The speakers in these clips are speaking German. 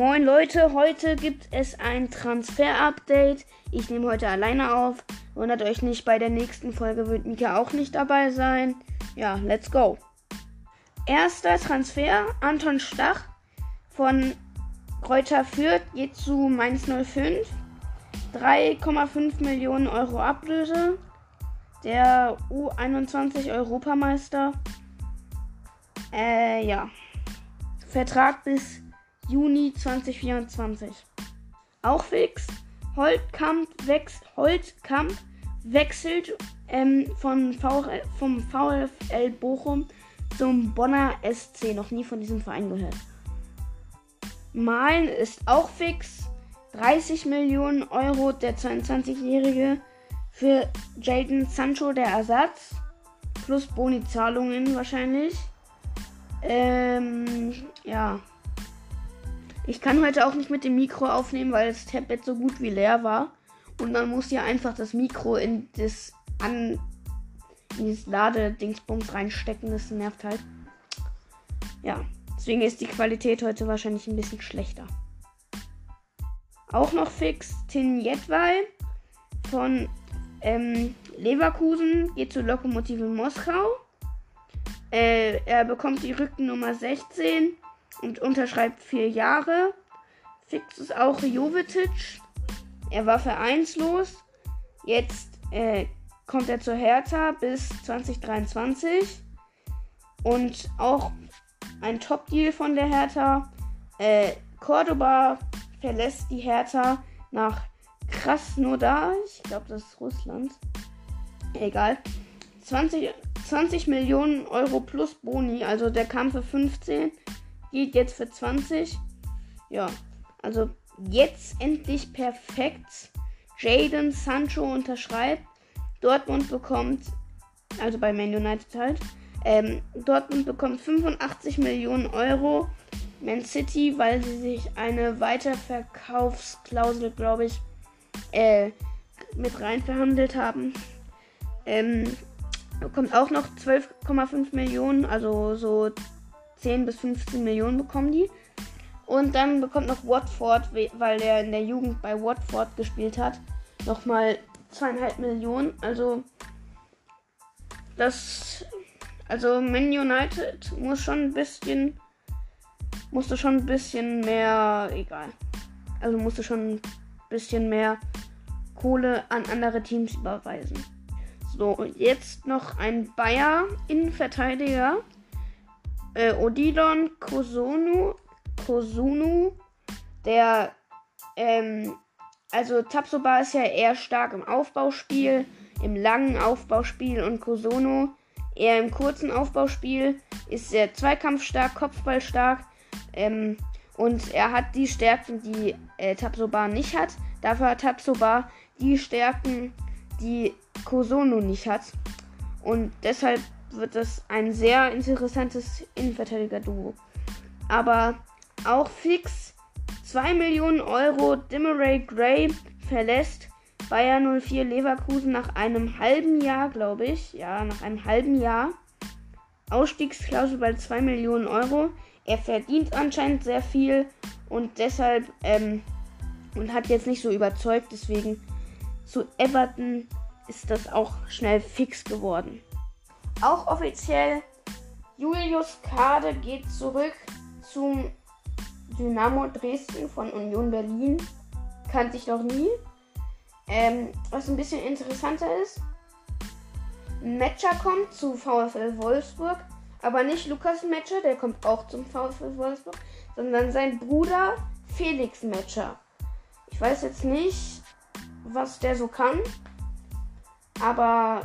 Moin Leute, heute gibt es ein Transfer-Update. Ich nehme heute alleine auf. Wundert euch nicht, bei der nächsten Folge wird Mika auch nicht dabei sein. Ja, let's go. Erster Transfer, Anton Stach von Kräuter Fürth geht zu Mainz 05. 3,5 Millionen Euro Ablöse. Der U21 Europameister. Äh, ja. Vertrag bis Juni 2024. Auch fix. Holtkamp, wächst, Holtkamp wechselt ähm, von VfL, vom VfL Bochum zum Bonner SC. Noch nie von diesem Verein gehört. Malen ist auch fix. 30 Millionen Euro der 22-Jährige für Jaden Sancho der Ersatz. Plus Boni-Zahlungen wahrscheinlich. Ähm, ja. Ich kann heute auch nicht mit dem Mikro aufnehmen, weil das Tablet so gut wie leer war. Und man muss ja einfach das Mikro in das an in dieses Ladedingsbums reinstecken. Das nervt halt. Ja. Deswegen ist die Qualität heute wahrscheinlich ein bisschen schlechter. Auch noch fix Tin Jedwai von ähm, Leverkusen geht zu Lokomotive Moskau. Äh, er bekommt die Rückennummer 16 und unterschreibt vier Jahre. Fix ist auch Jovetic. Er war vereinslos. Jetzt äh, kommt er zur Hertha bis 2023. Und auch ein Top-Deal von der Hertha. Äh, Cordoba verlässt die Hertha nach Krasnodar. Ich glaube, das ist Russland. Egal. 20, 20 Millionen Euro plus Boni. Also der kam für 15 geht jetzt für 20. Ja, also jetzt endlich perfekt. Jaden Sancho unterschreibt. Dortmund bekommt, also bei Man United halt, ähm, Dortmund bekommt 85 Millionen Euro. Man City, weil sie sich eine Weiterverkaufsklausel, glaube ich, äh, mit rein verhandelt haben. Ähm, bekommt auch noch 12,5 Millionen, also so 10 bis 15 Millionen bekommen die. Und dann bekommt noch Watford, weil er in der Jugend bei Watford gespielt hat, nochmal zweieinhalb Millionen. Also das, also Man United muss schon ein bisschen, musste schon ein bisschen mehr, egal. Also musste schon ein bisschen mehr Kohle an andere Teams überweisen. So, jetzt noch ein Bayer Innenverteidiger äh, Odilon Kosunu, Kosunu, der, ähm, also Tapsoba ist ja eher stark im Aufbauspiel, im langen Aufbauspiel und Kosono eher im kurzen Aufbauspiel, ist sehr zweikampfstark, kopfballstark, ähm, und er hat die Stärken, die äh, Tapsoba nicht hat. Dafür hat Tapsoba die Stärken, die Kosono nicht hat. Und deshalb wird das ein sehr interessantes Innenverteidiger-Duo. Aber auch fix 2 Millionen Euro Dimmeray Gray verlässt Bayer 04 Leverkusen nach einem halben Jahr, glaube ich. Ja, nach einem halben Jahr. Ausstiegsklausel bei 2 Millionen Euro. Er verdient anscheinend sehr viel und deshalb ähm, und hat jetzt nicht so überzeugt. Deswegen zu Everton ist das auch schnell fix geworden. Auch offiziell, Julius Kade geht zurück zum Dynamo Dresden von Union Berlin. Kannte ich noch nie. Ähm, was ein bisschen interessanter ist, Matcher kommt zu VfL Wolfsburg, aber nicht Lukas Matcher, der kommt auch zum VfL Wolfsburg, sondern sein Bruder Felix Matcher. Ich weiß jetzt nicht, was der so kann, aber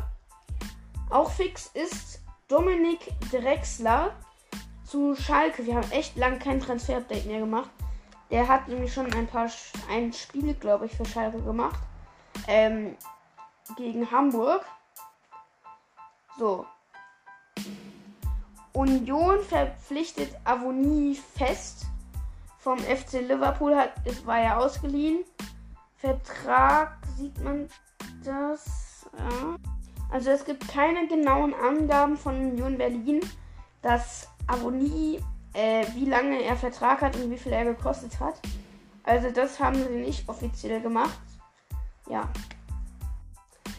auch fix ist Dominik Drexler zu Schalke. Wir haben echt lange kein Transfer-Update mehr gemacht. Der hat nämlich schon ein paar ein Spiel, glaube ich, für Schalke gemacht. Ähm, gegen Hamburg. So. Union verpflichtet Avonie fest. Vom FC Liverpool hat, es war ja ausgeliehen. Vertrag sieht man das. Ja. Also es gibt keine genauen Angaben von Union Berlin, dass Avonie äh, wie lange er Vertrag hat und wie viel er gekostet hat. Also das haben sie nicht offiziell gemacht. Ja.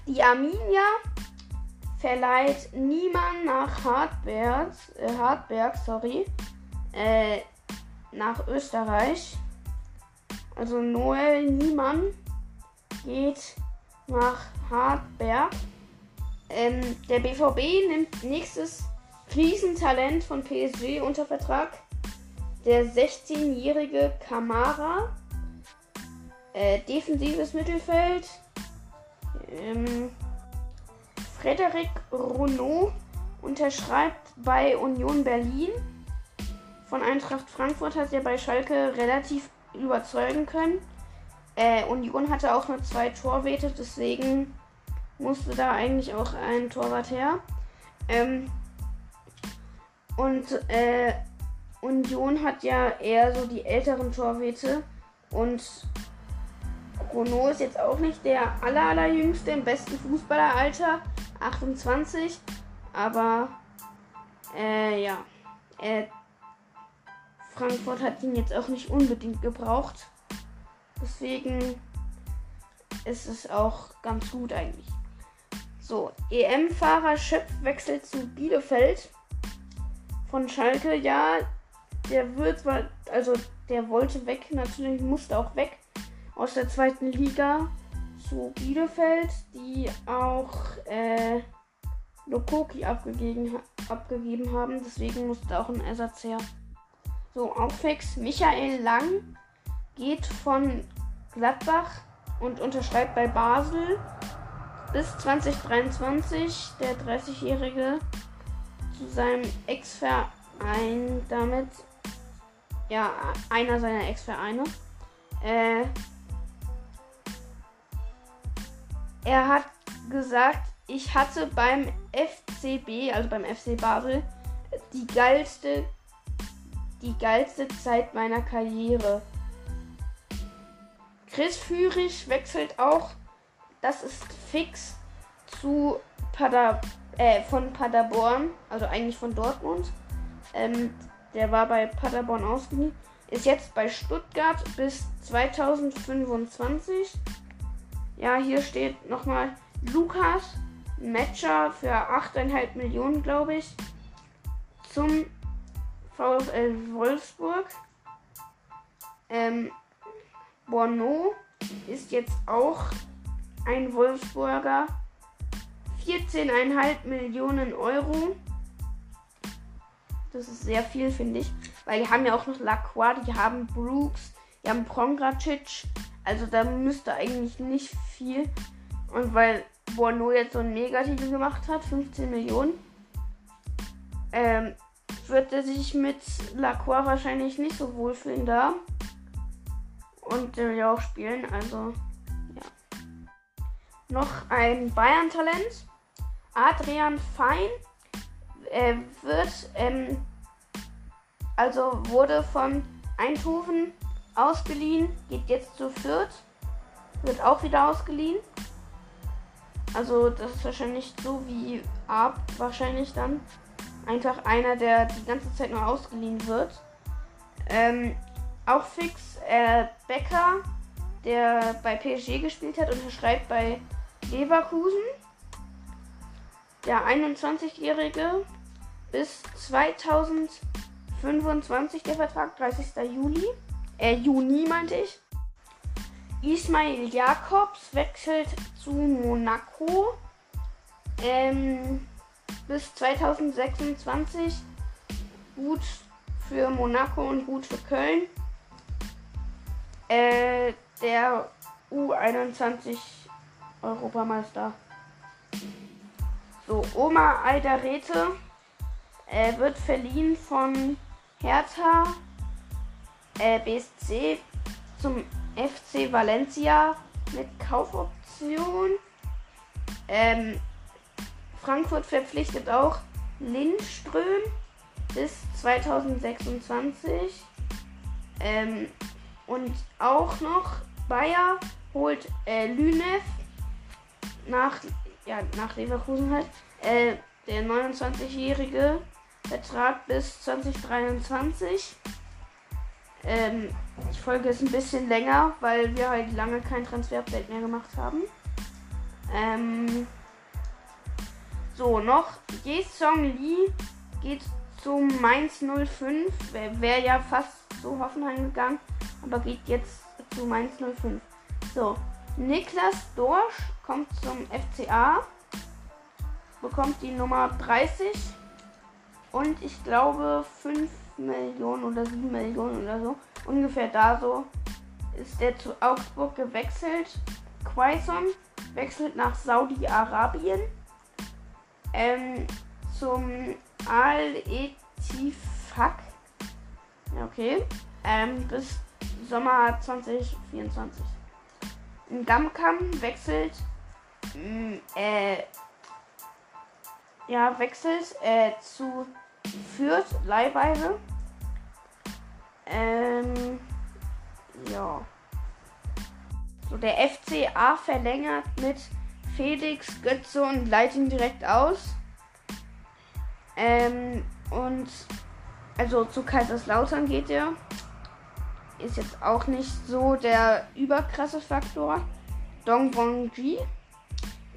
Die Arminia verleiht niemand nach Hartberg, äh, Hartberg, sorry, äh, nach Österreich. Also Noel Niemann geht nach Hartberg. Ähm, der BVB nimmt nächstes Riesentalent von PSG unter Vertrag. Der 16-jährige Kamara. Äh, defensives Mittelfeld. Ähm, Frederik Renault unterschreibt bei Union Berlin. Von Eintracht Frankfurt hat er bei Schalke relativ überzeugen können. Äh, Union hatte auch nur zwei Torwete, deswegen musste da eigentlich auch ein Torwart her. Ähm, und äh, Union hat ja eher so die älteren Torwete und Renault ist jetzt auch nicht der aller, allerjüngste im besten Fußballeralter, 28, aber äh, ja, äh, Frankfurt hat ihn jetzt auch nicht unbedingt gebraucht. Deswegen ist es auch ganz gut eigentlich. So, EM-Fahrer Schöpf wechselt zu Bielefeld von Schalke. Ja, der wird zwar, also der wollte weg, natürlich musste auch weg aus der zweiten Liga zu Bielefeld, die auch äh, Lokoki abgegeben, abgegeben haben. Deswegen musste auch ein Ersatz her. So, fix. Michael Lang geht von Gladbach und unterschreibt bei Basel bis 2023 der 30-Jährige zu seinem Ex-Verein damit. Ja, einer seiner Ex-Vereine. Äh, er hat gesagt, ich hatte beim FCB, also beim FC Basel, die geilste, die geilste Zeit meiner Karriere. Chris Führig wechselt auch, das ist fix, zu Pader, äh, von Paderborn, also eigentlich von Dortmund. Ähm, der war bei Paderborn ausgeliehen. Ist jetzt bei Stuttgart bis 2025. Ja, hier steht nochmal Lukas Matcher für 8,5 Millionen, glaube ich, zum VfL Wolfsburg. Ähm, Bono ist jetzt auch ein Wolfsburger. 14,5 Millionen Euro. Das ist sehr viel, finde ich. Weil die haben ja auch noch Lacroix, die haben Brooks, die haben Prongracic. Also da müsste eigentlich nicht viel. Und weil Bono jetzt so einen Megatitel gemacht hat, 15 Millionen, ähm, wird er sich mit Lacroix wahrscheinlich nicht so wohlfühlen da. Und der will ja auch spielen, also. Noch ein Bayern-Talent. Adrian Fein äh, wird, ähm, also wurde von Eindhoven ausgeliehen, geht jetzt zu Fürth, wird auch wieder ausgeliehen. Also das ist wahrscheinlich so wie Ab wahrscheinlich dann. Einfach einer, der die ganze Zeit nur ausgeliehen wird. Ähm, auch fix äh, Becker, der bei PSG gespielt hat, unterschreibt bei Leverkusen. Der 21-Jährige bis 2025 der Vertrag, 30. Juli. Äh, Juni meinte ich. Ismail Jakobs wechselt zu Monaco. Ähm, bis 2026. Gut für Monaco und gut für Köln äh, der U21 Europameister. So, Oma Alderete äh, wird verliehen von Hertha äh, BSC zum FC Valencia mit Kaufoption. Ähm, Frankfurt verpflichtet auch Lindström bis 2026. Ähm, und auch noch Bayer holt äh, Lünev nach, ja, nach Leverkusen halt. Äh, der 29-Jährige Vertrag bis 2023. Ähm, die Folge ist ein bisschen länger, weil wir halt lange kein Transfer-Update mehr gemacht haben. Ähm, so, noch Song Lee geht zu Mainz 05. Wäre wär ja fast zu Hoffenheim gegangen, aber geht jetzt zu Mainz 05. So, Niklas Dorsch kommt zum FCA, bekommt die Nummer 30 und ich glaube 5 Millionen oder 7 Millionen oder so. Ungefähr da so ist er zu Augsburg gewechselt. Quaison wechselt nach Saudi-Arabien ähm, zum Al-Etifak. Okay. Ähm, bis Sommer 2024. Gamkam wechselt mh, mm, äh, ja, wechselt äh, zu Fürth, Leihweise. Ähm, ja. So, der FCA verlängert mit Felix Götze und leitet ihn direkt aus. Ähm, und also zu Kaiserslautern geht er. Ist jetzt auch nicht so der überkrasse Faktor. Dong Wong Ji,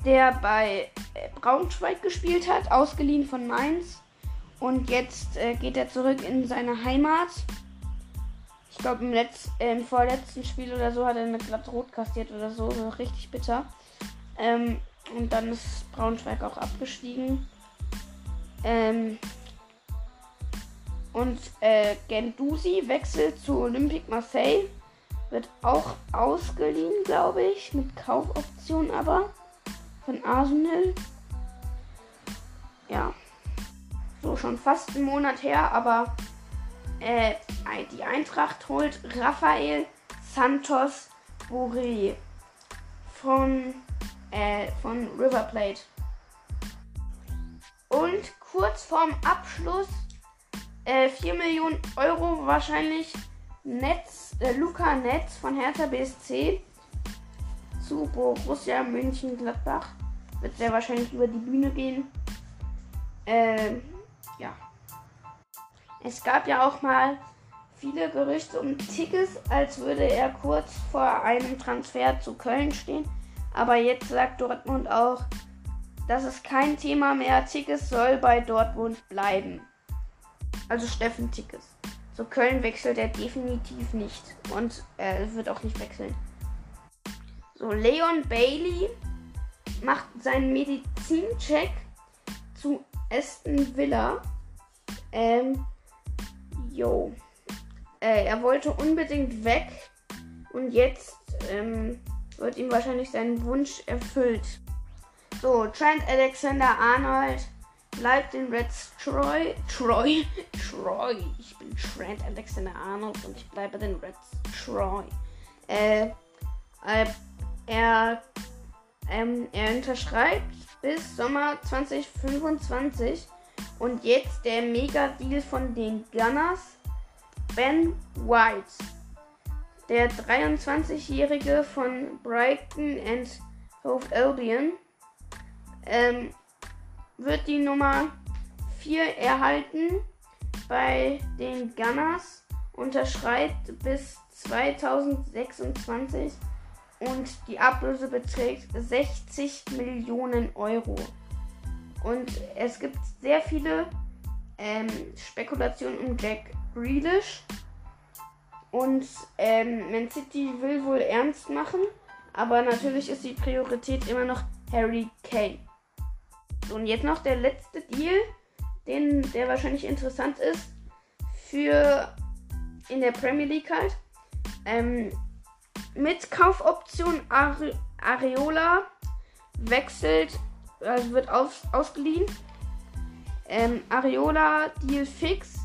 der bei äh, Braunschweig gespielt hat, ausgeliehen von Mainz. Und jetzt äh, geht er zurück in seine Heimat. Ich glaube, im, äh, im vorletzten Spiel oder so hat er eine glatt rot kassiert oder so. so richtig bitter. Ähm, und dann ist Braunschweig auch abgestiegen. Ähm, und äh, Gendusi wechselt zu Olympique Marseille. Wird auch ausgeliehen, glaube ich. Mit Kaufoption aber. Von Arsenal. Ja so schon fast einen Monat her, aber äh, die Eintracht holt Rafael Santos Boré von, äh, von River Plate. Und kurz vorm Abschluss äh, 4 Millionen Euro wahrscheinlich Netz, äh, Luca Netz von Hertha BSC zu Borussia München-Gladbach. Wird sehr wahrscheinlich über die Bühne gehen. Ähm, ja. Es gab ja auch mal viele Gerüchte um Tickets, als würde er kurz vor einem Transfer zu Köln stehen. Aber jetzt sagt Dortmund auch, das ist kein Thema mehr. Tickets soll bei Dortmund bleiben. Also Steffen Tickets. Zu Köln wechselt er definitiv nicht. Und er wird auch nicht wechseln. So, Leon Bailey macht seinen Medizincheck zu Aston Villa. Ähm, yo. Äh, er wollte unbedingt weg und jetzt ähm, wird ihm wahrscheinlich sein Wunsch erfüllt. So, Trent Alexander Arnold bleibt in Reds Troy. Troy. Troy. Ich bin Trent Alexander Arnold und ich bleibe den Reds Troy. Äh, äh, er, ähm, er unterschreibt bis Sommer 2025. Und jetzt der Mega-Deal von den Gunners. Ben White. Der 23-Jährige von Brighton and Hove Albion ähm, wird die Nummer 4 erhalten bei den Gunners. Unterschreibt bis 2026 und die Ablöse beträgt 60 Millionen Euro. Und es gibt sehr viele ähm, Spekulationen um Jack Grealish. Und ähm, Man City will wohl ernst machen, aber natürlich ist die Priorität immer noch Harry Kane. Und jetzt noch der letzte Deal, den, der wahrscheinlich interessant ist für in der Premier League halt. Ähm, mit Kaufoption Are Areola wechselt, also wird aus, ausgeliehen. Ähm, Areola Deal fix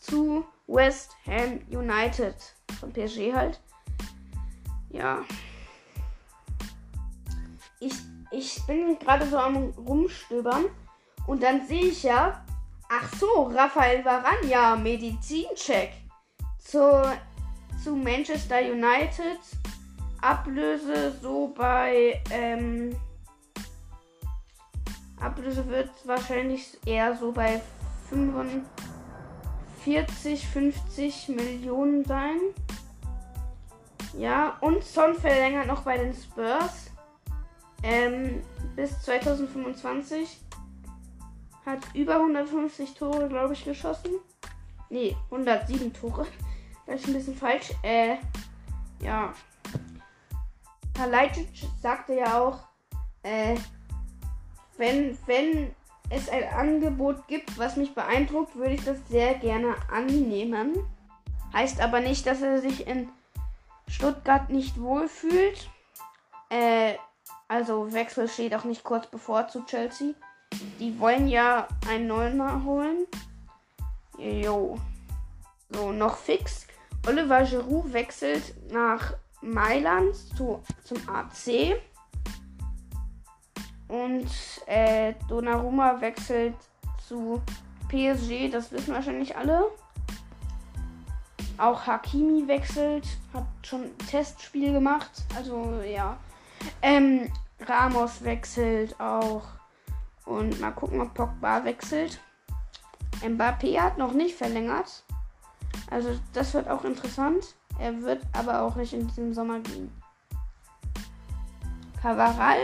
zu West Ham United von PSG halt. Ja. Ich, ich bin gerade so am rumstöbern und dann sehe ich ja, ach so, Raphael Varanja, Medizincheck zur, zu Manchester United Ablöse so bei ähm, Ablöse wird wahrscheinlich eher so bei 45, 50 Millionen sein. Ja, und Son verlängert noch bei den Spurs. Ähm, bis 2025. Hat über 150 Tore, glaube ich, geschossen. Nee, 107 Tore. Das ist ein bisschen falsch. Äh, ja. Kalajdzic sagte ja auch, äh, wenn, wenn es ein Angebot gibt, was mich beeindruckt, würde ich das sehr gerne annehmen. Heißt aber nicht, dass er sich in Stuttgart nicht wohlfühlt. Äh, also Wechsel steht auch nicht kurz bevor zu Chelsea. Die wollen ja einen Neuner holen. Jo. So, noch fix. Oliver Giroud wechselt nach Mailand zu, zum AC. Und äh, Donnarumma wechselt zu PSG, das wissen wahrscheinlich alle. Auch Hakimi wechselt, hat schon ein Testspiel gemacht. Also ja. Ähm, Ramos wechselt auch. Und mal gucken, ob Pogba wechselt. Mbappé hat noch nicht verlängert. Also das wird auch interessant. Er wird aber auch nicht in diesem Sommer gehen. Cavaral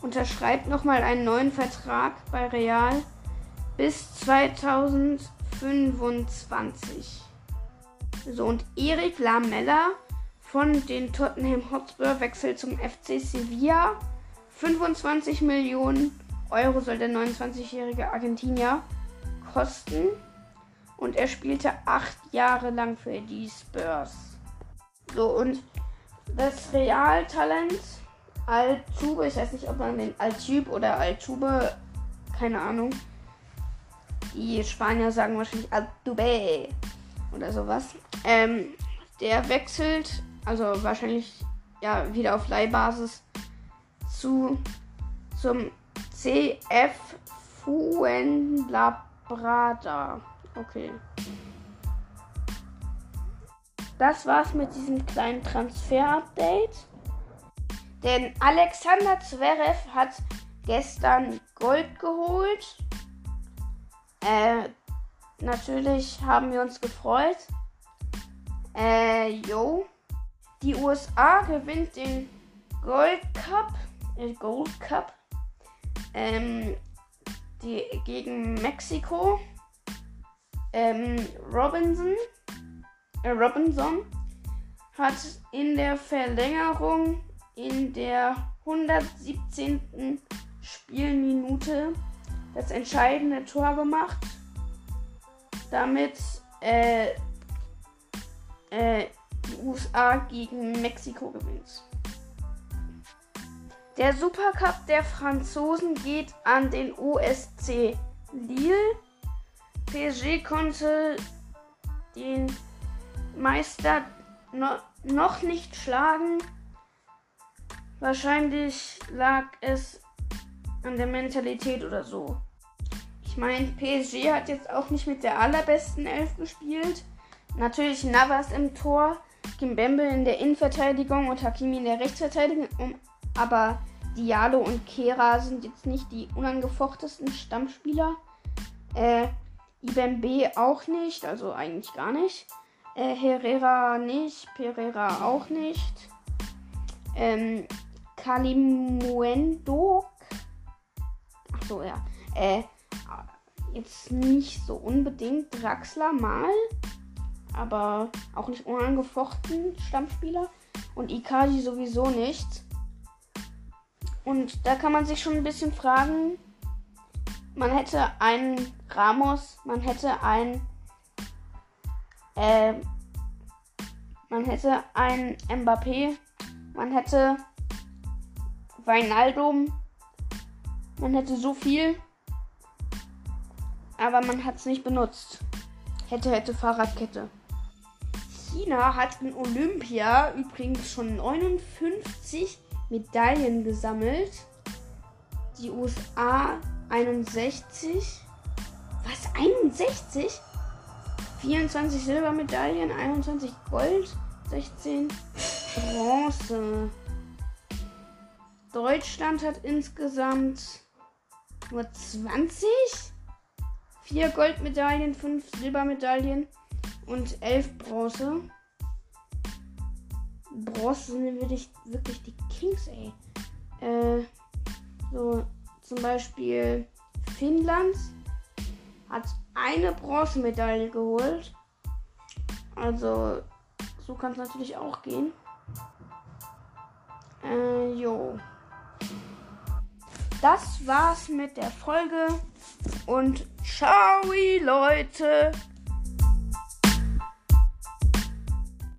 unterschreibt nochmal einen neuen Vertrag bei Real bis 2025. So, und Erik Lamella von den Tottenham Hotspur wechselt zum FC Sevilla. 25 Millionen Euro soll der 29-jährige Argentinier kosten. Und er spielte acht Jahre lang für die Spurs. So, und das Realtalent Altube, ich weiß nicht, ob man den Altube oder Altube, keine Ahnung. Die Spanier sagen wahrscheinlich Altube oder sowas. Ähm, der wechselt, also wahrscheinlich ja wieder auf Leihbasis zu zum CF Fuenlabrada. Okay. Das war's mit diesem kleinen Transfer-Update. Denn Alexander Zverev hat gestern Gold geholt. Äh, natürlich haben wir uns gefreut. Äh, yo. Die USA gewinnt den Gold Cup. Äh, Gold Cup. Ähm, die, gegen Mexiko. Ähm, Robinson. Äh, Robinson hat in der Verlängerung in der 117. Spielminute das entscheidende Tor gemacht. Damit äh, äh, USA gegen Mexiko gewinnt. Der Supercup der Franzosen geht an den OSC Lille. PSG konnte den Meister no noch nicht schlagen. Wahrscheinlich lag es an der Mentalität oder so. Ich meine, PSG hat jetzt auch nicht mit der allerbesten Elf gespielt. Natürlich Navas im Tor, Kimbembe in der Innenverteidigung und Hakimi in der Rechtsverteidigung. Aber Diallo und Kera sind jetzt nicht die unangefochtesten Stammspieler. Äh, Ibembe auch nicht, also eigentlich gar nicht. Äh, Herrera nicht, Pereira auch nicht. Ähm, Kalimuendo. Ach so, ja. Äh, jetzt nicht so unbedingt Draxler mal, aber auch nicht unangefochten Stammspieler. Und Ikadi sowieso nicht. Und da kann man sich schon ein bisschen fragen, man hätte einen Ramos, man hätte einen, äh, man hätte einen Mbappé, man hätte Weinaldum. Man hätte so viel, aber man hat es nicht benutzt. Hätte, hätte Fahrradkette. China hat in Olympia übrigens schon 59 Medaillen gesammelt. Die USA 61. Was? 61? 24 Silbermedaillen, 21 Gold, 16 Bronze. Deutschland hat insgesamt nur 20? Vier Goldmedaillen, fünf Silbermedaillen und elf Bronze. Bronze sind wirklich, wirklich die Kings, ey. Äh, so, zum Beispiel Finnland hat eine Bronzemedaille geholt. Also, so kann es natürlich auch gehen. Äh, jo. Das war's mit der Folge und ciao, Leute.